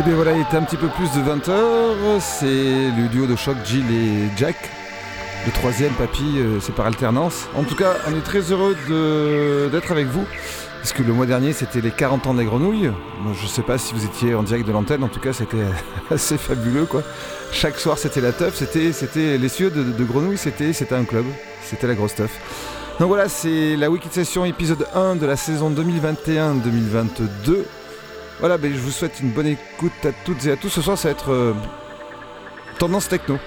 Et bien voilà, il était un petit peu plus de 20h. C'est le duo de choc Jill et Jack. Le troisième, Papy, euh, c'est par alternance. En tout cas, on est très heureux d'être avec vous. Parce que le mois dernier, c'était les 40 ans des grenouilles. Moi, je sais pas si vous étiez en direct de l'antenne. En tout cas, c'était assez fabuleux, quoi. Chaque soir, c'était la teuf. C'était, les cieux de, grenouilles. C'était, c'était un club. C'était la grosse teuf. Donc voilà, c'est la Wiki Session épisode 1 de la saison 2021-2022. Voilà, ben, je vous souhaite une bonne écoute à toutes et à tous. Ce soir, ça va être euh, tendance techno.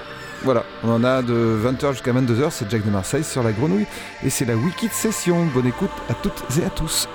Voilà, on en a de 20h jusqu'à 22h, c'est Jack de Marseille sur la grenouille. Et c'est la Wiki Session. Bonne écoute à toutes et à tous.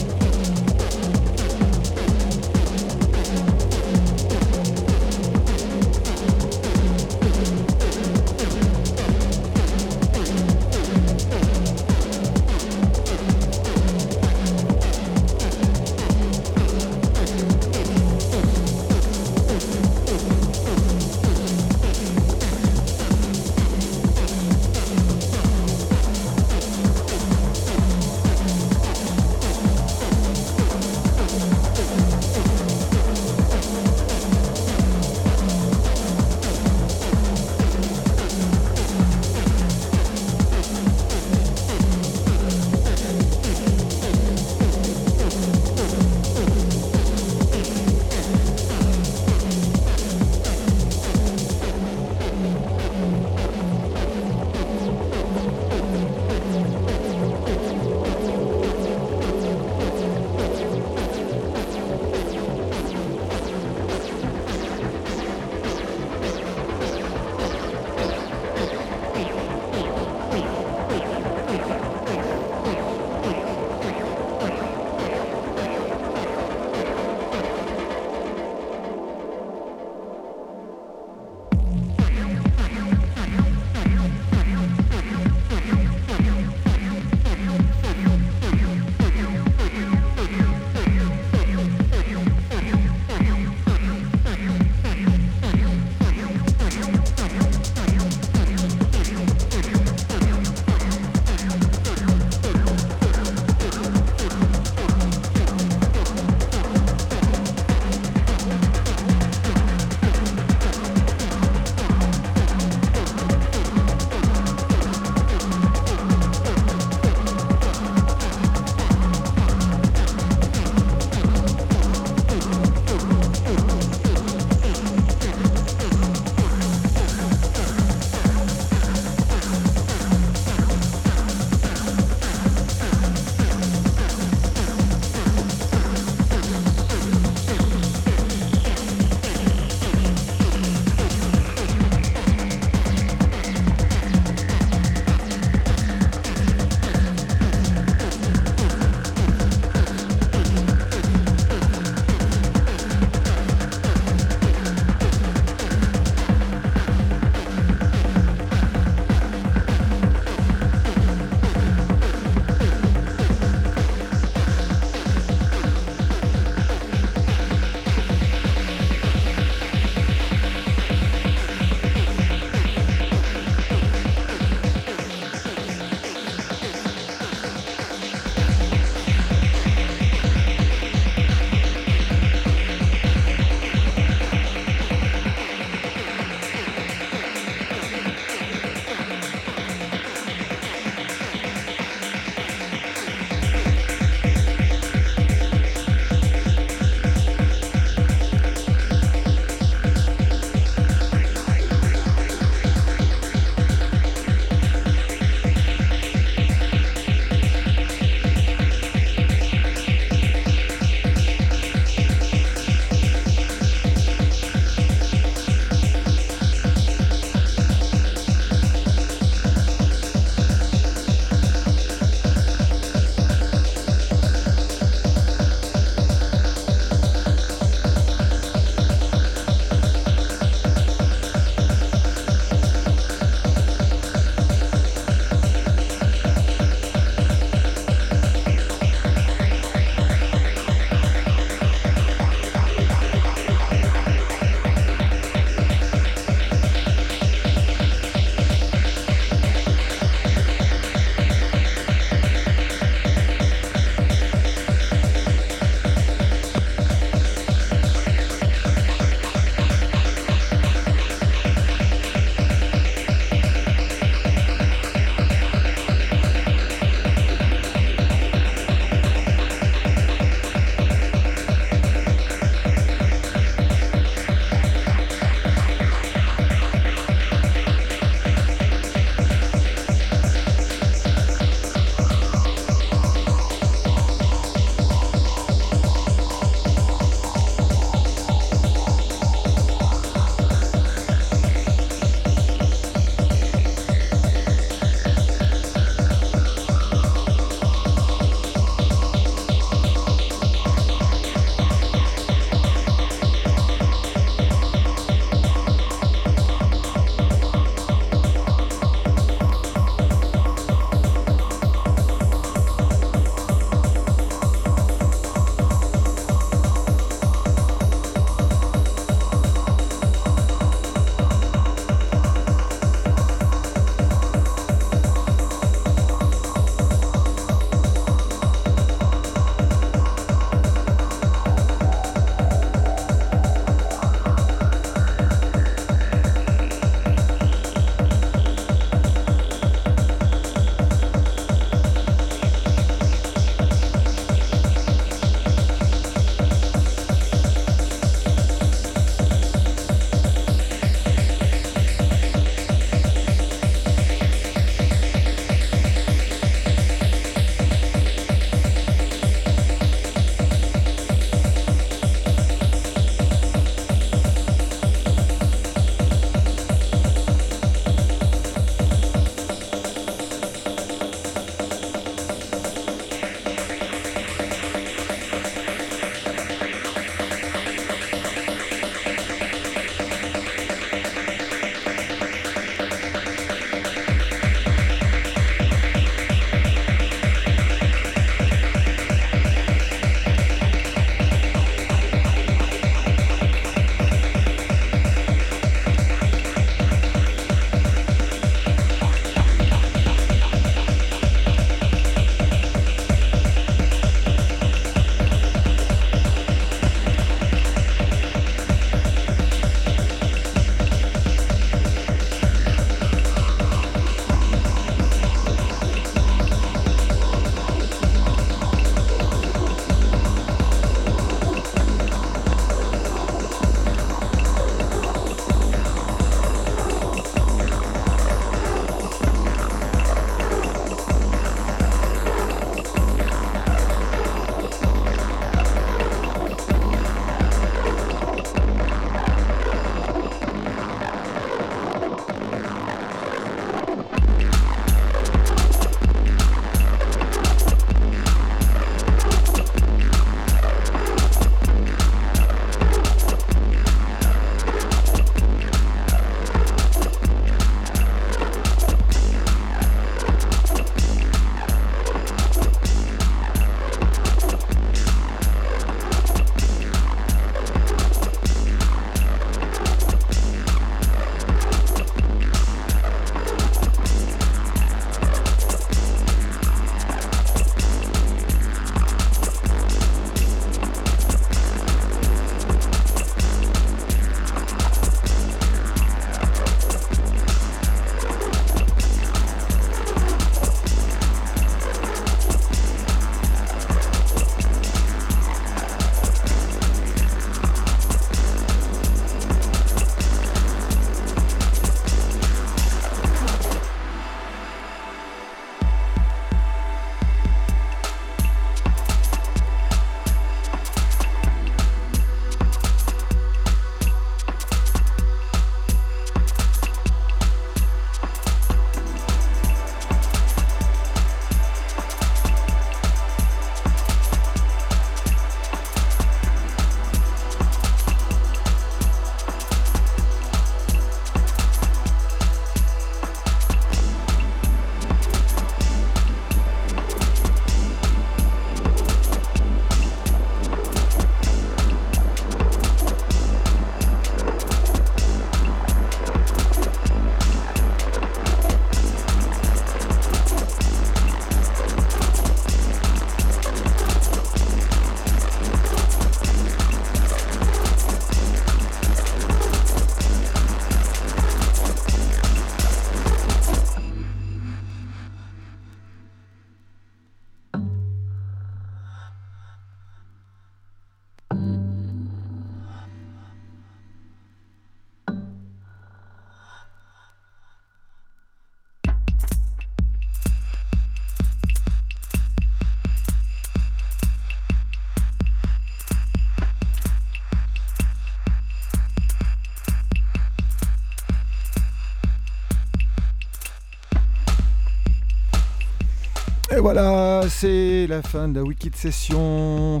Voilà, c'est la fin de la Wikid session.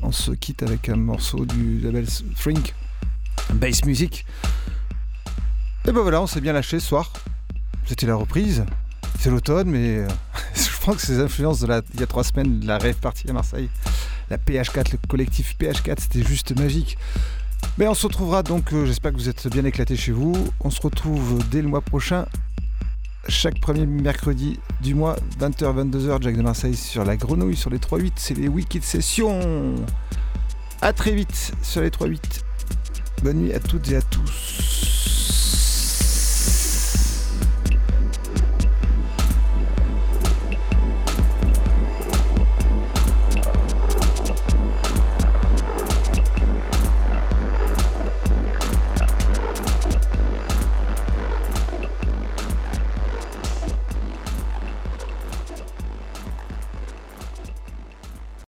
On se quitte avec un morceau du label Frink, Bass Music. Et ben voilà, on s'est bien lâché ce soir. C'était la reprise. C'est l'automne, mais euh, je pense que ces influences de la, il y a trois semaines, la rêve à Marseille, la PH4, le collectif PH4, c'était juste magique. Mais on se retrouvera donc, euh, j'espère que vous êtes bien éclatés chez vous. On se retrouve dès le mois prochain, chaque premier mercredi du mois, 20h, 22h, Jack de Marseille sur la grenouille, sur les 3-8. C'est les Wicked Sessions. A très vite sur les 3-8. Bonne nuit à toutes et à.